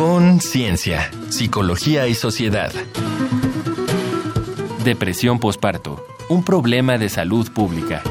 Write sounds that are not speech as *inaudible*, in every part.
Conciencia, psicología y sociedad. Depresión posparto, un problema de salud pública.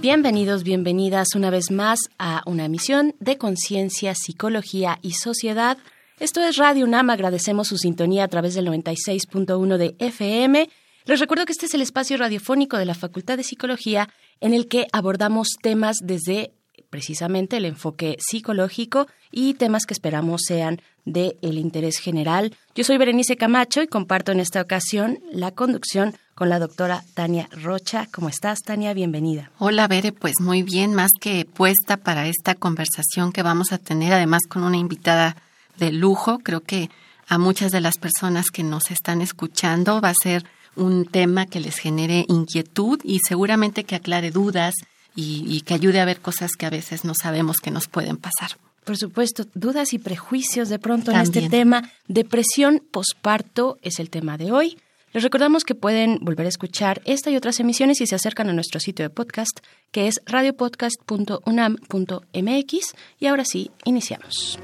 Bienvenidos, bienvenidas una vez más a una emisión de Conciencia, Psicología y Sociedad. Esto es Radio UNAM, agradecemos su sintonía a través del 96.1 de FM. Les recuerdo que este es el espacio radiofónico de la Facultad de Psicología en el que abordamos temas desde precisamente el enfoque psicológico y temas que esperamos sean de el interés general. Yo soy Berenice Camacho y comparto en esta ocasión la conducción con la doctora Tania Rocha. ¿Cómo estás, Tania? Bienvenida. Hola, Bere, pues muy bien, más que puesta para esta conversación que vamos a tener, además con una invitada de lujo. Creo que a muchas de las personas que nos están escuchando va a ser un tema que les genere inquietud y seguramente que aclare dudas y, que ayude a ver cosas que a veces no sabemos que nos pueden pasar. Por supuesto, dudas y prejuicios de pronto en este tema. Depresión posparto es el tema de hoy. Les recordamos que pueden volver a escuchar esta y otras emisiones si se acercan a nuestro sitio de podcast, que es radiopodcast.unam.mx. Y ahora sí, iniciamos.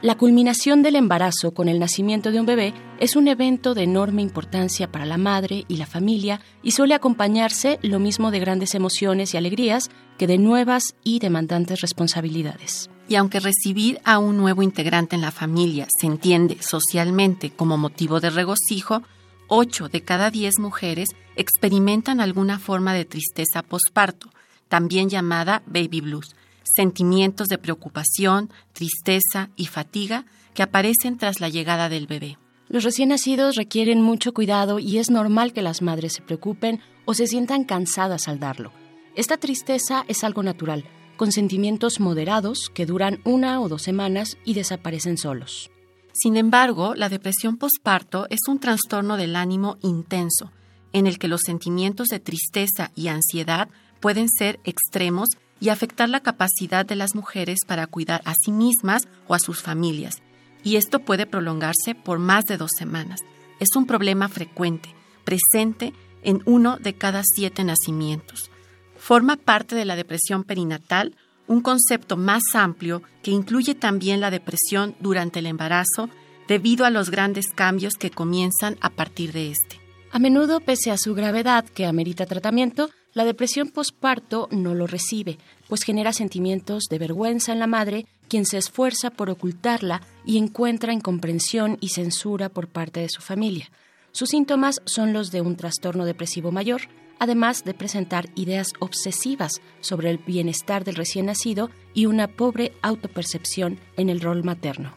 La culminación del embarazo con el nacimiento de un bebé es un evento de enorme importancia para la madre y la familia y suele acompañarse lo mismo de grandes emociones y alegrías que de nuevas y demandantes responsabilidades. Y aunque recibir a un nuevo integrante en la familia se entiende socialmente como motivo de regocijo, 8 de cada 10 mujeres experimentan alguna forma de tristeza posparto, también llamada baby blues sentimientos de preocupación, tristeza y fatiga que aparecen tras la llegada del bebé. Los recién nacidos requieren mucho cuidado y es normal que las madres se preocupen o se sientan cansadas al darlo. Esta tristeza es algo natural, con sentimientos moderados que duran una o dos semanas y desaparecen solos. Sin embargo, la depresión posparto es un trastorno del ánimo intenso, en el que los sentimientos de tristeza y ansiedad pueden ser extremos y afectar la capacidad de las mujeres para cuidar a sí mismas o a sus familias. Y esto puede prolongarse por más de dos semanas. Es un problema frecuente, presente en uno de cada siete nacimientos. Forma parte de la depresión perinatal, un concepto más amplio que incluye también la depresión durante el embarazo debido a los grandes cambios que comienzan a partir de este. A menudo, pese a su gravedad que amerita tratamiento, la depresión posparto no lo recibe, pues genera sentimientos de vergüenza en la madre, quien se esfuerza por ocultarla y encuentra incomprensión y censura por parte de su familia. Sus síntomas son los de un trastorno depresivo mayor, además de presentar ideas obsesivas sobre el bienestar del recién nacido y una pobre autopercepción en el rol materno.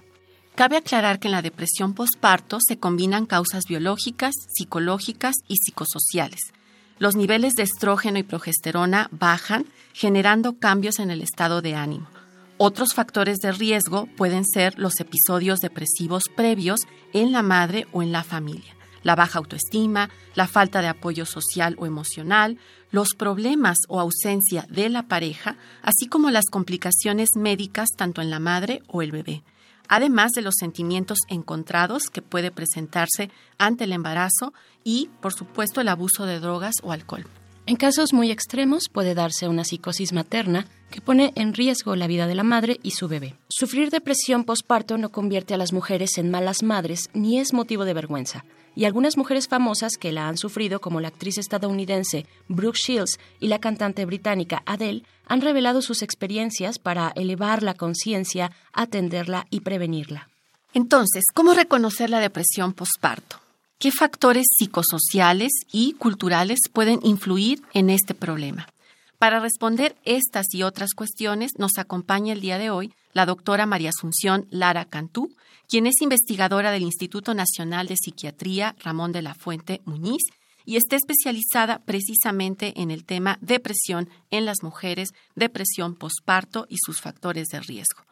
Cabe aclarar que en la depresión posparto se combinan causas biológicas, psicológicas y psicosociales los niveles de estrógeno y progesterona bajan, generando cambios en el estado de ánimo. Otros factores de riesgo pueden ser los episodios depresivos previos en la madre o en la familia, la baja autoestima, la falta de apoyo social o emocional, los problemas o ausencia de la pareja, así como las complicaciones médicas tanto en la madre o el bebé además de los sentimientos encontrados que puede presentarse ante el embarazo y, por supuesto, el abuso de drogas o alcohol. En casos muy extremos puede darse una psicosis materna que pone en riesgo la vida de la madre y su bebé. Sufrir depresión postparto no convierte a las mujeres en malas madres ni es motivo de vergüenza y algunas mujeres famosas que la han sufrido, como la actriz estadounidense Brooke Shields y la cantante británica Adele, han revelado sus experiencias para elevar la conciencia, atenderla y prevenirla. Entonces, ¿cómo reconocer la depresión posparto? ¿Qué factores psicosociales y culturales pueden influir en este problema? Para responder estas y otras cuestiones, nos acompaña el día de hoy la doctora María Asunción Lara Cantú, quien es investigadora del Instituto Nacional de Psiquiatría Ramón de la Fuente Muñiz y está especializada precisamente en el tema depresión en las mujeres, depresión posparto y sus factores de riesgo.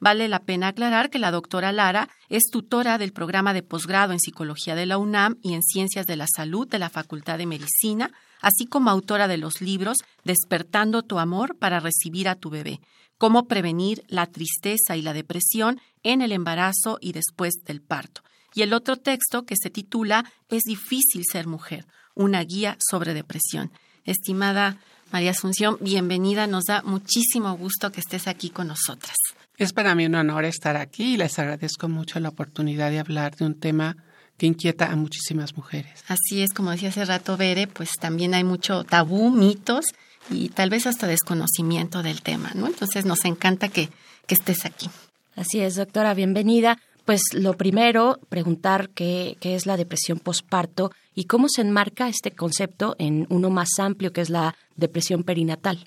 Vale la pena aclarar que la doctora Lara es tutora del programa de posgrado en Psicología de la UNAM y en Ciencias de la Salud de la Facultad de Medicina, así como autora de los libros Despertando tu amor para recibir a tu bebé, cómo prevenir la tristeza y la depresión en el embarazo y después del parto. Y el otro texto que se titula Es difícil ser mujer, una guía sobre depresión. Estimada María Asunción, bienvenida. Nos da muchísimo gusto que estés aquí con nosotras. Es para mí un honor estar aquí y les agradezco mucho la oportunidad de hablar de un tema que inquieta a muchísimas mujeres. Así es, como decía hace rato Bere, pues también hay mucho tabú, mitos y tal vez hasta desconocimiento del tema, ¿no? Entonces nos encanta que, que estés aquí. Así es, doctora, bienvenida. Pues lo primero, preguntar qué, qué es la depresión posparto y cómo se enmarca este concepto en uno más amplio que es la depresión perinatal.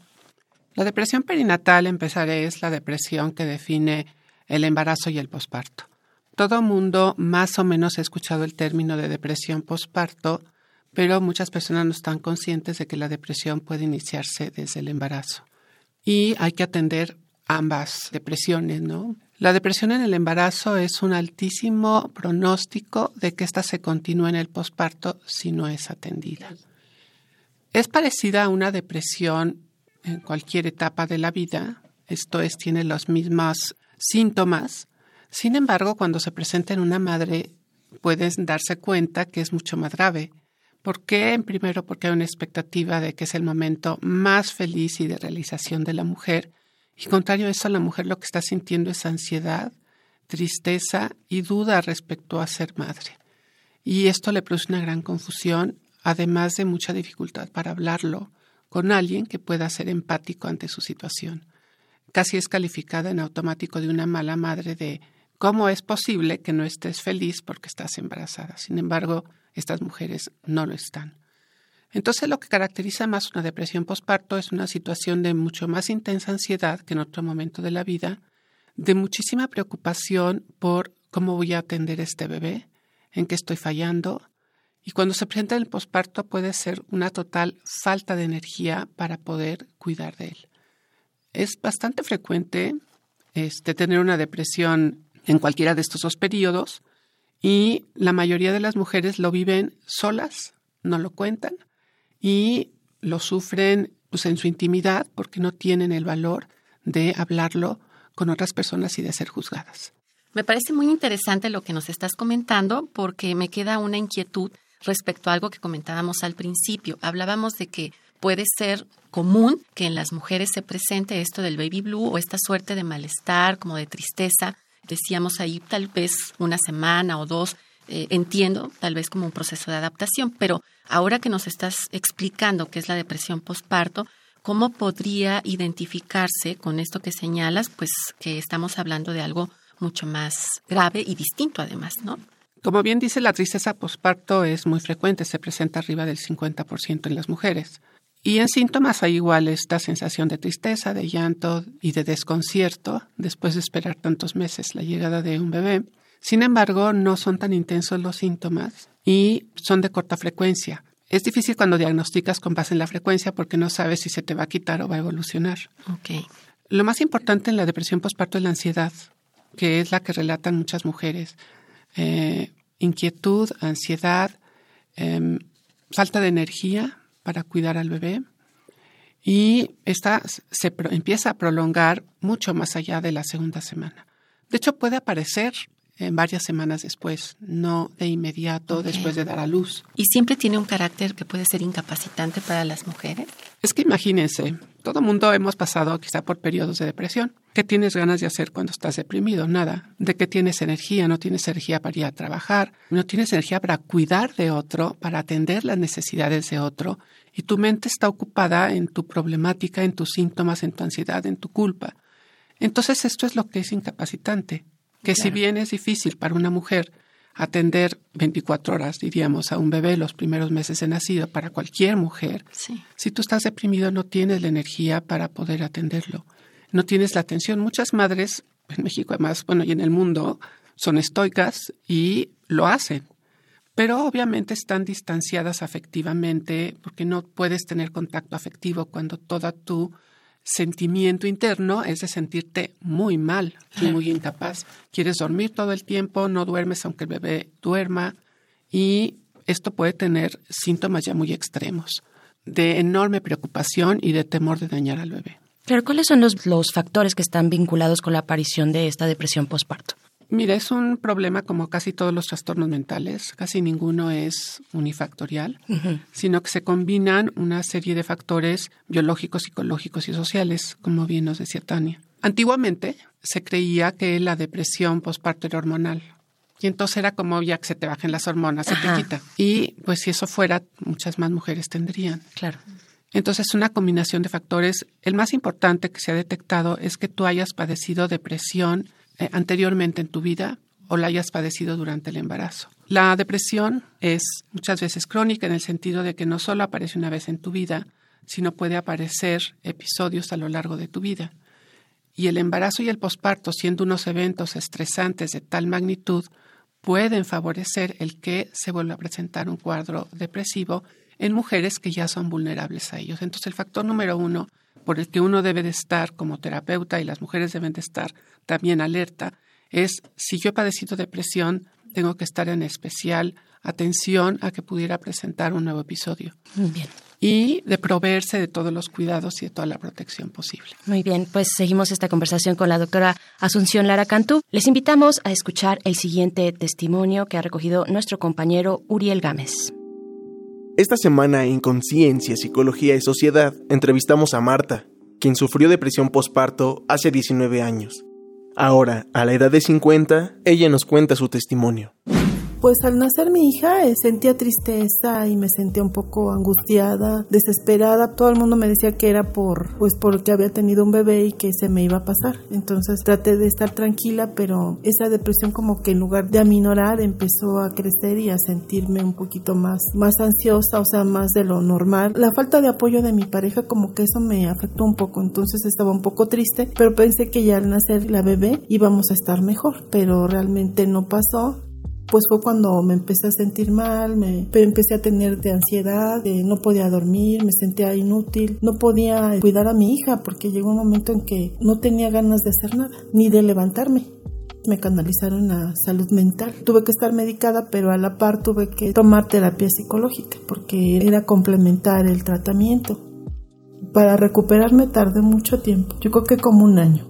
La depresión perinatal, empezaré, es la depresión que define el embarazo y el posparto. Todo mundo más o menos ha escuchado el término de depresión posparto, pero muchas personas no están conscientes de que la depresión puede iniciarse desde el embarazo. Y hay que atender ambas depresiones, ¿no? La depresión en el embarazo es un altísimo pronóstico de que ésta se continúe en el posparto si no es atendida. Es parecida a una depresión en cualquier etapa de la vida, esto es, tiene los mismos síntomas. Sin embargo, cuando se presenta en una madre, puedes darse cuenta que es mucho más grave. ¿Por qué? Primero, porque hay una expectativa de que es el momento más feliz y de realización de la mujer. Y contrario a eso, la mujer lo que está sintiendo es ansiedad, tristeza y duda respecto a ser madre. Y esto le produce una gran confusión, además de mucha dificultad para hablarlo, con alguien que pueda ser empático ante su situación. Casi es calificada en automático de una mala madre de cómo es posible que no estés feliz porque estás embarazada. Sin embargo, estas mujeres no lo están. Entonces, lo que caracteriza más una depresión postparto es una situación de mucho más intensa ansiedad que en otro momento de la vida, de muchísima preocupación por cómo voy a atender a este bebé, en qué estoy fallando, y cuando se presenta el posparto puede ser una total falta de energía para poder cuidar de él. Es bastante frecuente este, tener una depresión en cualquiera de estos dos periodos y la mayoría de las mujeres lo viven solas, no lo cuentan y lo sufren pues, en su intimidad porque no tienen el valor de hablarlo con otras personas y de ser juzgadas. Me parece muy interesante lo que nos estás comentando porque me queda una inquietud respecto a algo que comentábamos al principio. Hablábamos de que puede ser común que en las mujeres se presente esto del baby blue o esta suerte de malestar, como de tristeza. Decíamos ahí tal vez una semana o dos, eh, entiendo, tal vez como un proceso de adaptación, pero ahora que nos estás explicando qué es la depresión postparto, ¿cómo podría identificarse con esto que señalas? Pues que estamos hablando de algo mucho más grave y distinto además, ¿no? Como bien dice, la tristeza posparto es muy frecuente, se presenta arriba del 50% en las mujeres. Y en síntomas hay igual esta sensación de tristeza, de llanto y de desconcierto después de esperar tantos meses la llegada de un bebé. Sin embargo, no son tan intensos los síntomas y son de corta frecuencia. Es difícil cuando diagnosticas con base en la frecuencia porque no sabes si se te va a quitar o va a evolucionar. Okay. Lo más importante en la depresión posparto es la ansiedad, que es la que relatan muchas mujeres. Eh, inquietud, ansiedad, em, falta de energía para cuidar al bebé y esta se empieza a prolongar mucho más allá de la segunda semana. De hecho, puede aparecer en varias semanas después, no de inmediato después de dar a luz. ¿Y siempre tiene un carácter que puede ser incapacitante para las mujeres? Es que imagínense, todo mundo hemos pasado quizá por periodos de depresión. ¿Qué tienes ganas de hacer cuando estás deprimido? Nada. ¿De qué tienes energía? No tienes energía para ir a trabajar, no tienes energía para cuidar de otro, para atender las necesidades de otro, y tu mente está ocupada en tu problemática, en tus síntomas, en tu ansiedad, en tu culpa. Entonces esto es lo que es incapacitante que si bien es difícil para una mujer atender 24 horas, diríamos, a un bebé los primeros meses de nacido, para cualquier mujer, si tú estás deprimido no tienes la energía para poder atenderlo, no tienes la atención. Muchas madres en México, además, bueno, y en el mundo, son estoicas y lo hacen, pero obviamente están distanciadas afectivamente porque no puedes tener contacto afectivo cuando toda tu sentimiento interno es de sentirte muy mal y muy incapaz. Quieres dormir todo el tiempo, no duermes aunque el bebé duerma y esto puede tener síntomas ya muy extremos de enorme preocupación y de temor de dañar al bebé. Pero ¿cuáles son los, los factores que están vinculados con la aparición de esta depresión postparto? Mira, es un problema como casi todos los trastornos mentales. Casi ninguno es unifactorial, sino que se combinan una serie de factores biológicos, psicológicos y sociales, como bien nos decía Tania. Antiguamente se creía que la depresión postparto era hormonal. Y entonces era como ya que se te bajen las hormonas, se te quita. Y pues si eso fuera, muchas más mujeres tendrían. Claro. Entonces, una combinación de factores. El más importante que se ha detectado es que tú hayas padecido depresión eh, anteriormente en tu vida o la hayas padecido durante el embarazo. La depresión es muchas veces crónica en el sentido de que no solo aparece una vez en tu vida, sino puede aparecer episodios a lo largo de tu vida. Y el embarazo y el posparto, siendo unos eventos estresantes de tal magnitud, pueden favorecer el que se vuelva a presentar un cuadro depresivo en mujeres que ya son vulnerables a ellos. Entonces, el factor número uno por el que uno debe de estar como terapeuta y las mujeres deben de estar también alerta es si yo he padecido depresión, tengo que estar en especial atención a que pudiera presentar un nuevo episodio. Muy bien. Y de proveerse de todos los cuidados y de toda la protección posible. Muy bien, pues seguimos esta conversación con la doctora Asunción Lara Cantú. Les invitamos a escuchar el siguiente testimonio que ha recogido nuestro compañero Uriel Gámez. Esta semana en Conciencia, Psicología y Sociedad entrevistamos a Marta, quien sufrió depresión postparto hace 19 años. Ahora, a la edad de 50, ella nos cuenta su testimonio. Pues al nacer mi hija eh, sentía tristeza y me sentía un poco angustiada, desesperada. Todo el mundo me decía que era por, pues porque había tenido un bebé y que se me iba a pasar. Entonces traté de estar tranquila, pero esa depresión como que en lugar de aminorar empezó a crecer y a sentirme un poquito más, más ansiosa, o sea, más de lo normal. La falta de apoyo de mi pareja como que eso me afectó un poco, entonces estaba un poco triste, pero pensé que ya al nacer la bebé íbamos a estar mejor, pero realmente no pasó pues fue cuando me empecé a sentir mal, me empecé a tener de ansiedad, no podía dormir, me sentía inútil, no podía cuidar a mi hija porque llegó un momento en que no tenía ganas de hacer nada, ni de levantarme me canalizaron a salud mental. Tuve que estar medicada, pero a la par tuve que tomar terapia psicológica porque era complementar el tratamiento. Para recuperarme tardé mucho tiempo, yo creo que como un año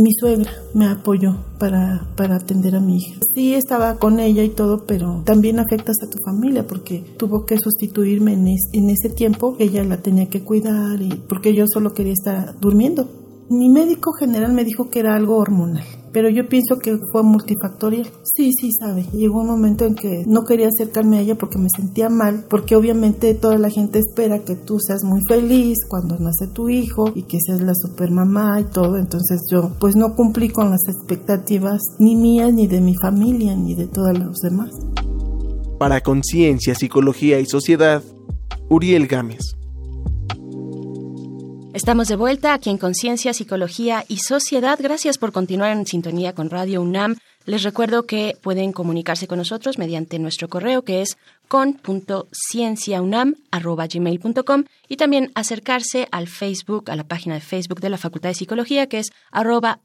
mi suegra me apoyó para, para atender a mi hija. Sí estaba con ella y todo, pero también afectas a tu familia porque tuvo que sustituirme en, en ese tiempo. Ella la tenía que cuidar y porque yo solo quería estar durmiendo. Mi médico general me dijo que era algo hormonal pero yo pienso que fue multifactorial. Sí, sí, sabe. Llegó un momento en que no quería acercarme a ella porque me sentía mal, porque obviamente toda la gente espera que tú seas muy feliz cuando nace tu hijo y que seas la super mamá y todo. Entonces yo pues no cumplí con las expectativas ni mías, ni de mi familia, ni de todos los demás. Para Conciencia, Psicología y Sociedad, Uriel Gámez. Estamos de vuelta aquí en Conciencia, Psicología y Sociedad. Gracias por continuar en sintonía con Radio UNAM. Les recuerdo que pueden comunicarse con nosotros mediante nuestro correo que es con.cienciaunam.gmail.com y también acercarse al Facebook, a la página de Facebook de la Facultad de Psicología que es arroba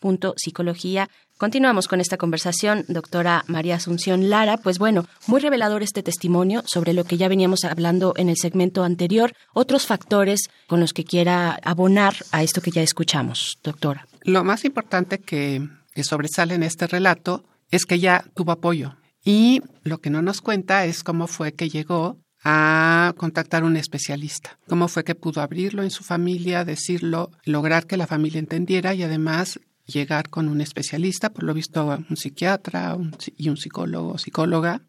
unam.psicología. Continuamos con esta conversación, doctora María Asunción Lara. Pues bueno, muy revelador este testimonio sobre lo que ya veníamos hablando en el segmento anterior. Otros factores con los que quiera abonar a esto que ya escuchamos, doctora. Lo más importante que, sobresale en este relato es que ya tuvo apoyo. Y lo que no nos cuenta es cómo fue que llegó a contactar un especialista. Cómo fue que pudo abrirlo en su familia, decirlo, lograr que la familia entendiera y además llegar con un especialista, por lo visto un psiquiatra y un psicólogo o psicóloga,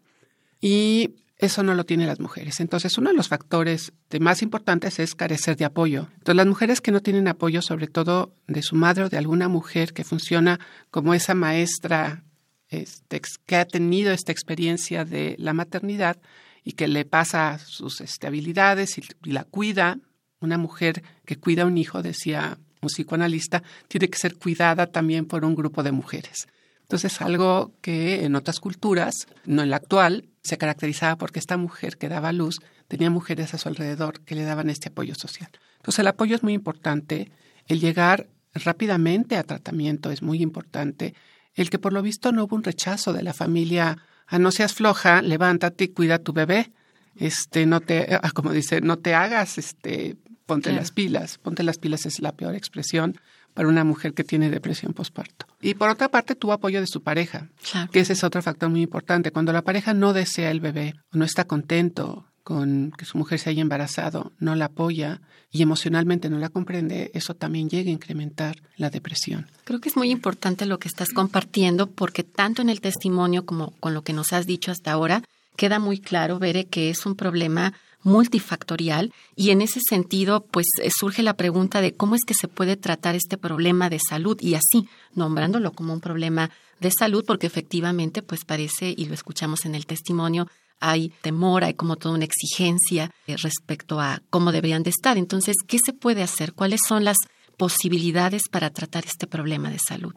y eso no lo tienen las mujeres. Entonces, uno de los factores más importantes es carecer de apoyo. Entonces, las mujeres que no tienen apoyo, sobre todo de su madre o de alguna mujer que funciona como esa maestra este, que ha tenido esta experiencia de la maternidad y que le pasa sus este, habilidades y, y la cuida, una mujer que cuida a un hijo, decía un psicoanalista, tiene que ser cuidada también por un grupo de mujeres. Entonces, algo que en otras culturas, no en la actual, se caracterizaba porque esta mujer que daba luz tenía mujeres a su alrededor que le daban este apoyo social. Entonces, el apoyo es muy importante, el llegar rápidamente a tratamiento es muy importante, el que por lo visto no hubo un rechazo de la familia, a no seas floja, levántate y cuida a tu bebé, este, no te, ah, como dice, no te hagas, este, ponte las pilas. Ponte las pilas es la peor expresión para una mujer que tiene depresión postparto. Y por otra parte, tuvo apoyo de su pareja, que ese es otro factor muy importante. Cuando la pareja no desea el bebé o no está contento con que su mujer se haya embarazado, no la apoya y emocionalmente no la comprende, eso también llega a incrementar la depresión. Creo que es muy importante lo que estás compartiendo porque tanto en el testimonio como con lo que nos has dicho hasta ahora, queda muy claro, Bere, que es un problema multifactorial y en ese sentido pues eh, surge la pregunta de cómo es que se puede tratar este problema de salud y así nombrándolo como un problema de salud porque efectivamente pues parece y lo escuchamos en el testimonio hay temor, hay como toda una exigencia eh, respecto a cómo deberían de estar. Entonces, ¿qué se puede hacer? ¿Cuáles son las posibilidades para tratar este problema de salud?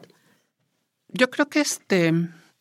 Yo creo que este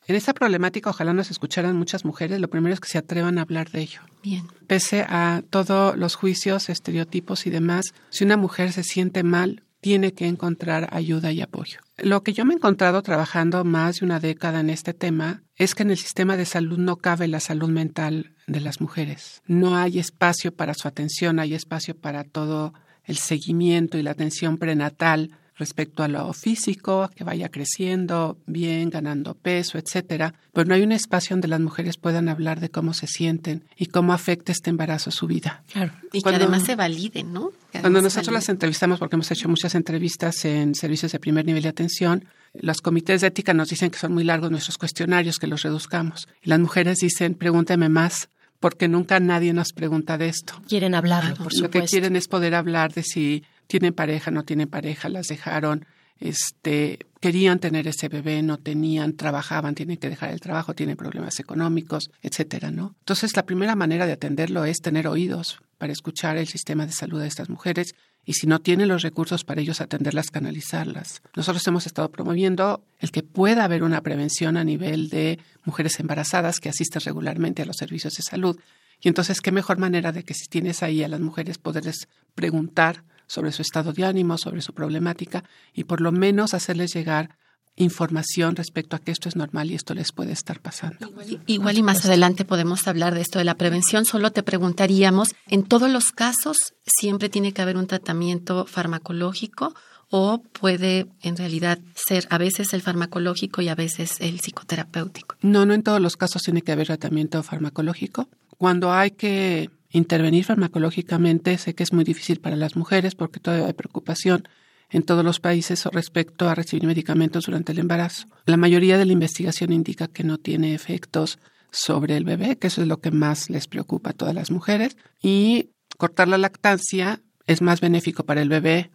en esta problemática ojalá nos escucharan muchas mujeres. Lo primero es que se atrevan a hablar de ello. Bien. Pese a todos los juicios, estereotipos y demás, si una mujer se siente mal, tiene que encontrar ayuda y apoyo. Lo que yo me he encontrado trabajando más de una década en este tema es que en el sistema de salud no cabe la salud mental de las mujeres. No hay espacio para su atención, hay espacio para todo el seguimiento y la atención prenatal respecto a lo físico, que vaya creciendo bien, ganando peso, etcétera, pero no hay un espacio donde las mujeres puedan hablar de cómo se sienten y cómo afecta este embarazo su vida. Claro. Y que además se validen, ¿no? Cuando nosotros las entrevistamos, porque hemos hecho muchas entrevistas en servicios de primer nivel de atención, los comités de ética nos dicen que son muy largos nuestros cuestionarios, que los reduzcamos. Y las mujeres dicen, pregúnteme más, porque nunca nadie nos pregunta de esto. Quieren hablarlo, por Lo que quieren es poder hablar de si tienen pareja, no tienen pareja, las dejaron, este, querían tener ese bebé, no tenían, trabajaban, tienen que dejar el trabajo, tienen problemas económicos, etcétera, ¿no? Entonces, la primera manera de atenderlo es tener oídos para escuchar el sistema de salud de estas mujeres y si no tienen los recursos para ellos atenderlas, canalizarlas. Nosotros hemos estado promoviendo el que pueda haber una prevención a nivel de mujeres embarazadas que asisten regularmente a los servicios de salud. Y entonces, qué mejor manera de que si tienes ahí a las mujeres poderles preguntar sobre su estado de ánimo, sobre su problemática y por lo menos hacerles llegar información respecto a que esto es normal y esto les puede estar pasando. Igual, y más adelante podemos hablar de esto de la prevención. Solo te preguntaríamos, ¿en todos los casos siempre tiene que haber un tratamiento farmacológico o puede en realidad ser a veces el farmacológico y a veces el psicoterapéutico? No, no en todos los casos tiene que haber tratamiento farmacológico. Cuando hay que intervenir farmacológicamente. Sé que es muy difícil para las mujeres porque todavía hay preocupación en todos los países respecto a recibir medicamentos durante el embarazo. La mayoría de la investigación indica que no tiene efectos sobre el bebé, que eso es lo que más les preocupa a todas las mujeres. Y cortar la lactancia es más benéfico para el bebé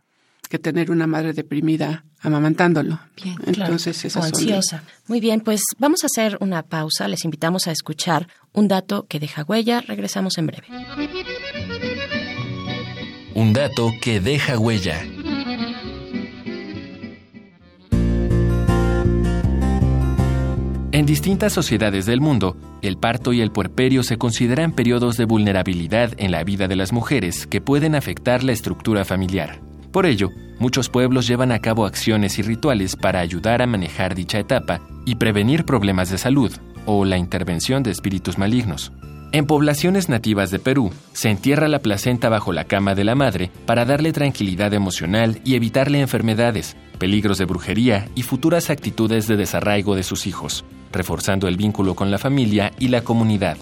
que tener una madre deprimida amamantándolo. Bien, Entonces, claro, ansiosa. Muy bien, pues vamos a hacer una pausa. Les invitamos a escuchar un dato que deja huella. Regresamos en breve. Un dato que deja huella. En distintas sociedades del mundo, el parto y el puerperio se consideran periodos de vulnerabilidad en la vida de las mujeres que pueden afectar la estructura familiar. Por ello, muchos pueblos llevan a cabo acciones y rituales para ayudar a manejar dicha etapa y prevenir problemas de salud o la intervención de espíritus malignos. En poblaciones nativas de Perú, se entierra la placenta bajo la cama de la madre para darle tranquilidad emocional y evitarle enfermedades, peligros de brujería y futuras actitudes de desarraigo de sus hijos, reforzando el vínculo con la familia y la comunidad.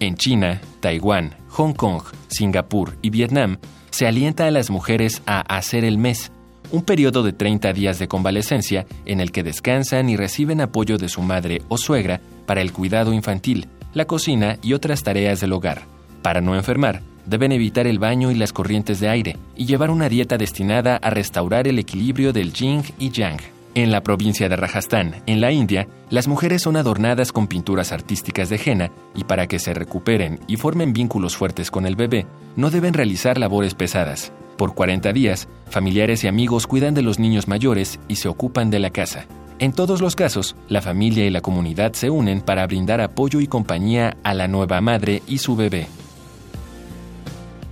En China, Taiwán, Hong Kong, Singapur y Vietnam se alienta a las mujeres a hacer el mes, un periodo de 30 días de convalecencia en el que descansan y reciben apoyo de su madre o suegra para el cuidado infantil, la cocina y otras tareas del hogar. Para no enfermar, deben evitar el baño y las corrientes de aire y llevar una dieta destinada a restaurar el equilibrio del yin y yang. En la provincia de Rajasthan, en la India, las mujeres son adornadas con pinturas artísticas de henna y para que se recuperen y formen vínculos fuertes con el bebé, no deben realizar labores pesadas. Por 40 días, familiares y amigos cuidan de los niños mayores y se ocupan de la casa. En todos los casos, la familia y la comunidad se unen para brindar apoyo y compañía a la nueva madre y su bebé.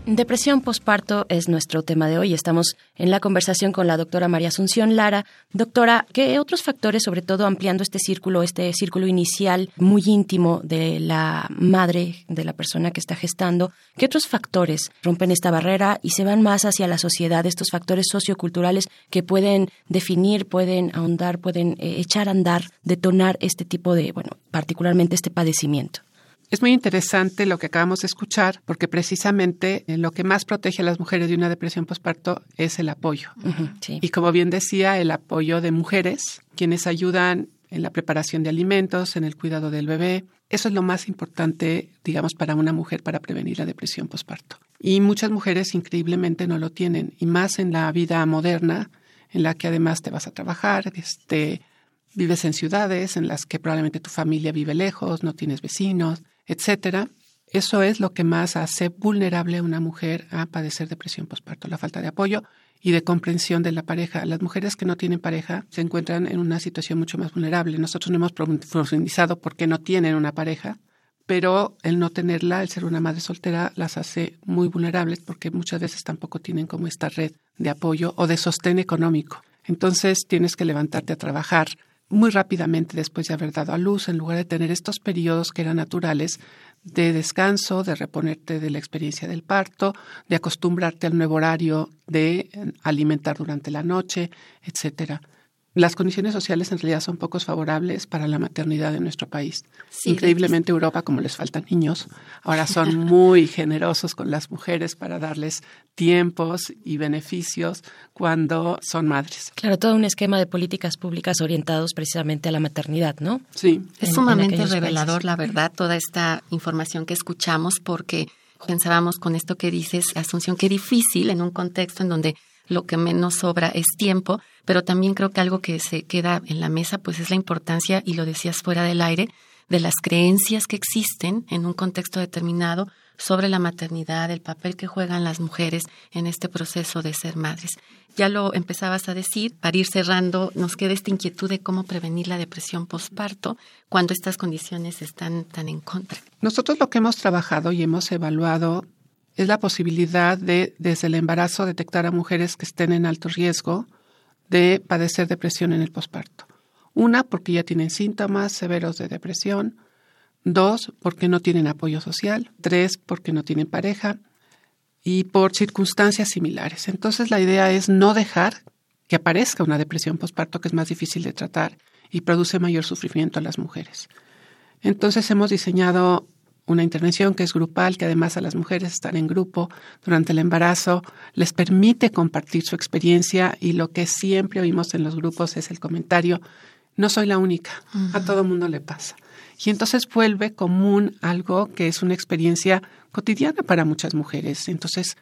Depresión posparto es nuestro tema de hoy. Estamos en la conversación con la doctora María Asunción Lara. Doctora, ¿qué otros factores, sobre todo ampliando este círculo, este círculo inicial muy íntimo de la madre, de la persona que está gestando, qué otros factores rompen esta barrera y se van más hacia la sociedad, estos factores socioculturales que pueden definir, pueden ahondar, pueden eh, echar a andar, detonar este tipo de, bueno, particularmente este padecimiento? Es muy interesante lo que acabamos de escuchar porque precisamente eh, lo que más protege a las mujeres de una depresión postparto es el apoyo. Y como bien decía, el apoyo de mujeres, quienes ayudan en la preparación de alimentos, en el cuidado del bebé. Eso es lo más importante, digamos, para una mujer para prevenir la depresión postparto. Y muchas mujeres increíblemente no lo tienen, y más en la vida moderna, en la que además te vas a trabajar, este, vives en ciudades en las que probablemente tu familia vive lejos, no tienes vecinos, etcétera. Eso es lo que más hace vulnerable a una mujer a padecer depresión postparto, la falta de apoyo y de comprensión de la pareja. Las mujeres que no tienen pareja se encuentran en una situación mucho más vulnerable. Nosotros no hemos profundizado por qué no tienen una pareja, pero el no tenerla, el ser una madre soltera, las hace muy vulnerables porque muchas veces tampoco tienen como esta red de apoyo o de sostén económico. Entonces tienes que levantarte a trabajar muy rápidamente después de haber dado a luz, en lugar de tener estos periodos que eran naturales de descanso, de reponerte de la experiencia del parto, de acostumbrarte al nuevo horario de alimentar durante la noche, etcétera las condiciones sociales en realidad son pocos favorables para la maternidad en nuestro país. Increíblemente Europa, como les faltan niños, ahora son *laughs* muy generosos con las mujeres para darles tiempos y beneficios cuando son madres. Claro, todo un esquema de políticas públicas orientados precisamente a la maternidad, ¿no? Sí. Es sumamente revelador, la verdad, toda esta información que escuchamos porque pensábamos con esto que dices, Asunción, qué difícil en un contexto en donde lo que menos sobra es tiempo, pero también creo que algo que se queda en la mesa pues es la importancia, y lo decías fuera del aire, de las creencias que existen en un contexto determinado sobre la maternidad, el papel que juegan las mujeres en este proceso de ser madres. Ya lo empezabas a decir, para ir cerrando, nos queda esta inquietud de cómo prevenir la depresión postparto cuando estas condiciones están tan en contra. Nosotros lo que hemos trabajado y hemos evaluado es la posibilidad de, desde el embarazo, detectar a mujeres que estén en alto riesgo de padecer depresión en el posparto. Una, porque ya tienen síntomas severos de depresión. Dos, porque no tienen apoyo social. Tres, porque no tienen pareja. Y por circunstancias similares. Entonces, la idea es no dejar que aparezca una depresión posparto que es más difícil de tratar y produce mayor sufrimiento a las mujeres. Entonces, hemos diseñado una intervención que es grupal, que además a las mujeres estar en grupo durante el embarazo les permite compartir su experiencia y lo que siempre oímos en los grupos es el comentario, no soy la única, a todo mundo le pasa. Y entonces vuelve común algo que es una experiencia cotidiana para muchas mujeres. Entonces,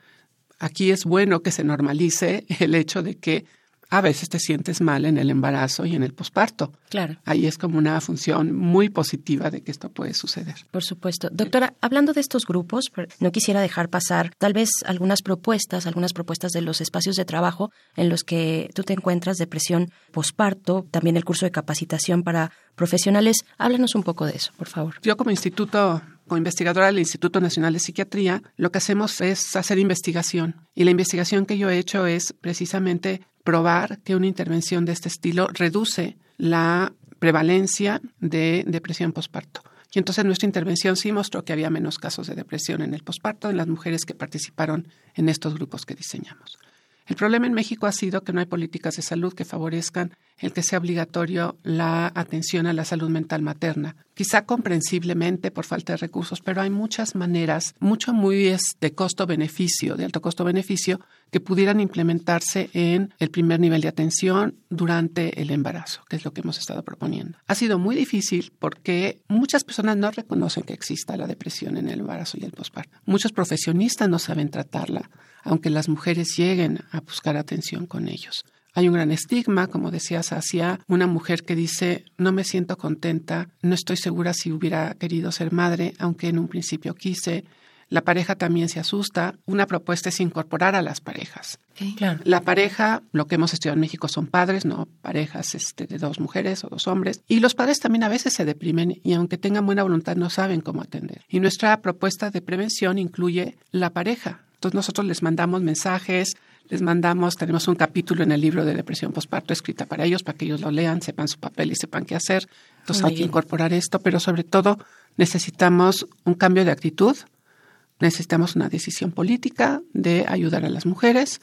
aquí es bueno que se normalice el hecho de que a veces te sientes mal en el embarazo y en el posparto. Claro. Ahí es como una función muy positiva de que esto puede suceder. Por supuesto. Doctora, hablando de estos grupos, no quisiera dejar pasar tal vez algunas propuestas, algunas propuestas de los espacios de trabajo en los que tú te encuentras, depresión posparto, también el curso de capacitación para profesionales. Háblanos un poco de eso, por favor. Yo como instituto como investigadora del Instituto Nacional de Psiquiatría, lo que hacemos es hacer investigación. Y la investigación que yo he hecho es precisamente probar que una intervención de este estilo reduce la prevalencia de depresión posparto. Y entonces nuestra intervención sí mostró que había menos casos de depresión en el posparto en las mujeres que participaron en estos grupos que diseñamos. El problema en México ha sido que no hay políticas de salud que favorezcan el que sea obligatorio la atención a la salud mental materna. Quizá comprensiblemente por falta de recursos, pero hay muchas maneras, mucho muy de costo-beneficio, de alto costo-beneficio, que pudieran implementarse en el primer nivel de atención durante el embarazo, que es lo que hemos estado proponiendo. Ha sido muy difícil porque muchas personas no reconocen que exista la depresión en el embarazo y el posparto. Muchos profesionistas no saben tratarla aunque las mujeres lleguen a buscar atención con ellos. Hay un gran estigma, como decías, hacia una mujer que dice, no me siento contenta, no estoy segura si hubiera querido ser madre, aunque en un principio quise, la pareja también se asusta. Una propuesta es incorporar a las parejas. Claro. La pareja, lo que hemos estudiado en México son padres, no parejas este, de dos mujeres o dos hombres. Y los padres también a veces se deprimen y aunque tengan buena voluntad no saben cómo atender. Y nuestra propuesta de prevención incluye la pareja. Entonces nosotros les mandamos mensajes, les mandamos, tenemos un capítulo en el libro de depresión postparto escrita para ellos, para que ellos lo lean, sepan su papel y sepan qué hacer. Entonces hay que incorporar esto, pero sobre todo necesitamos un cambio de actitud, necesitamos una decisión política de ayudar a las mujeres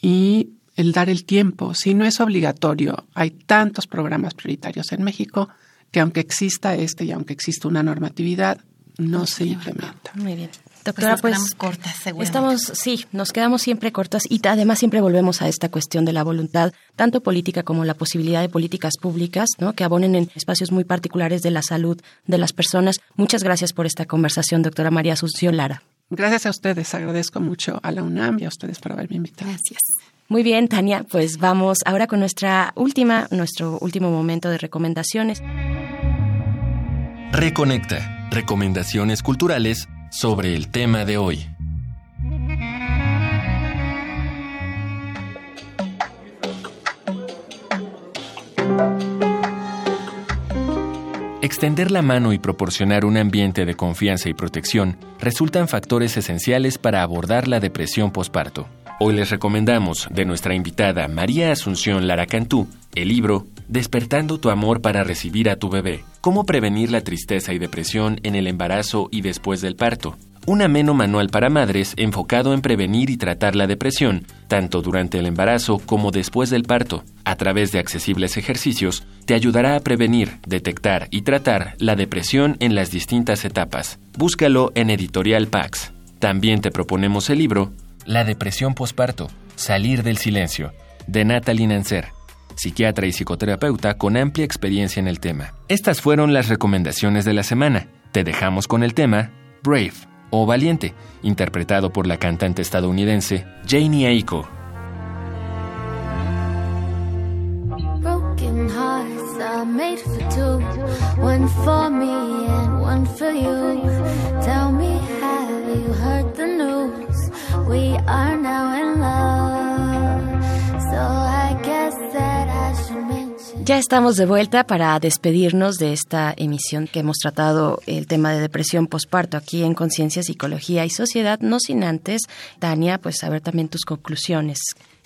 y el dar el tiempo. Si no es obligatorio, hay tantos programas prioritarios en México que aunque exista este y aunque exista una normatividad, no se implementa. Muy bien. Doctora, pues, nos cortas, seguramente. Estamos, sí, nos quedamos siempre cortas y además siempre volvemos a esta cuestión de la voluntad, tanto política como la posibilidad de políticas públicas, ¿no? Que abonen en espacios muy particulares de la salud de las personas. Muchas gracias por esta conversación, doctora María Asunción Lara. Gracias a ustedes, agradezco mucho a la UNAM y a ustedes por haberme invitado. Gracias. Muy bien, Tania, pues vamos ahora con nuestra última, nuestro último momento de recomendaciones. Reconecta. Recomendaciones culturales sobre el tema de hoy. Extender la mano y proporcionar un ambiente de confianza y protección resultan factores esenciales para abordar la depresión posparto. Hoy les recomendamos, de nuestra invitada María Asunción Lara Cantú, el libro Despertando tu amor para recibir a tu bebé. Cómo prevenir la tristeza y depresión en el embarazo y después del parto. Un ameno manual para madres enfocado en prevenir y tratar la depresión, tanto durante el embarazo como después del parto. A través de accesibles ejercicios, te ayudará a prevenir, detectar y tratar la depresión en las distintas etapas. Búscalo en Editorial Pax. También te proponemos el libro La depresión posparto, salir del silencio, de Natalie Nancer psiquiatra y psicoterapeuta con amplia experiencia en el tema. Estas fueron las recomendaciones de la semana. Te dejamos con el tema Brave o Valiente, interpretado por la cantante estadounidense Janie Aiko. Tell me, you heard the news? We are now in love, so I guess that I should mention. Ya estamos de vuelta para despedirnos de esta emisión que hemos tratado el tema de depresión posparto aquí en Conciencia, Psicología y Sociedad, no sin antes, Tania, pues saber también tus conclusiones.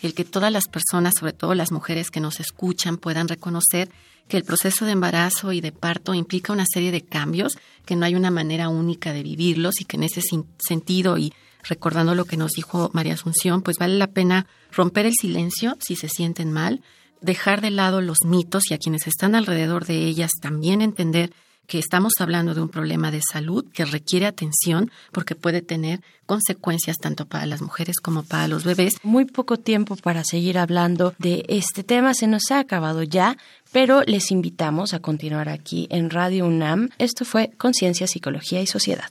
el que todas las personas, sobre todo las mujeres que nos escuchan, puedan reconocer que el proceso de embarazo y de parto implica una serie de cambios, que no hay una manera única de vivirlos y que en ese sentido y recordando lo que nos dijo María Asunción, pues vale la pena romper el silencio si se sienten mal, dejar de lado los mitos y a quienes están alrededor de ellas también entender que estamos hablando de un problema de salud que requiere atención porque puede tener consecuencias tanto para las mujeres como para los bebés. Muy poco tiempo para seguir hablando de este tema, se nos ha acabado ya, pero les invitamos a continuar aquí en Radio UNAM. Esto fue Conciencia, Psicología y Sociedad.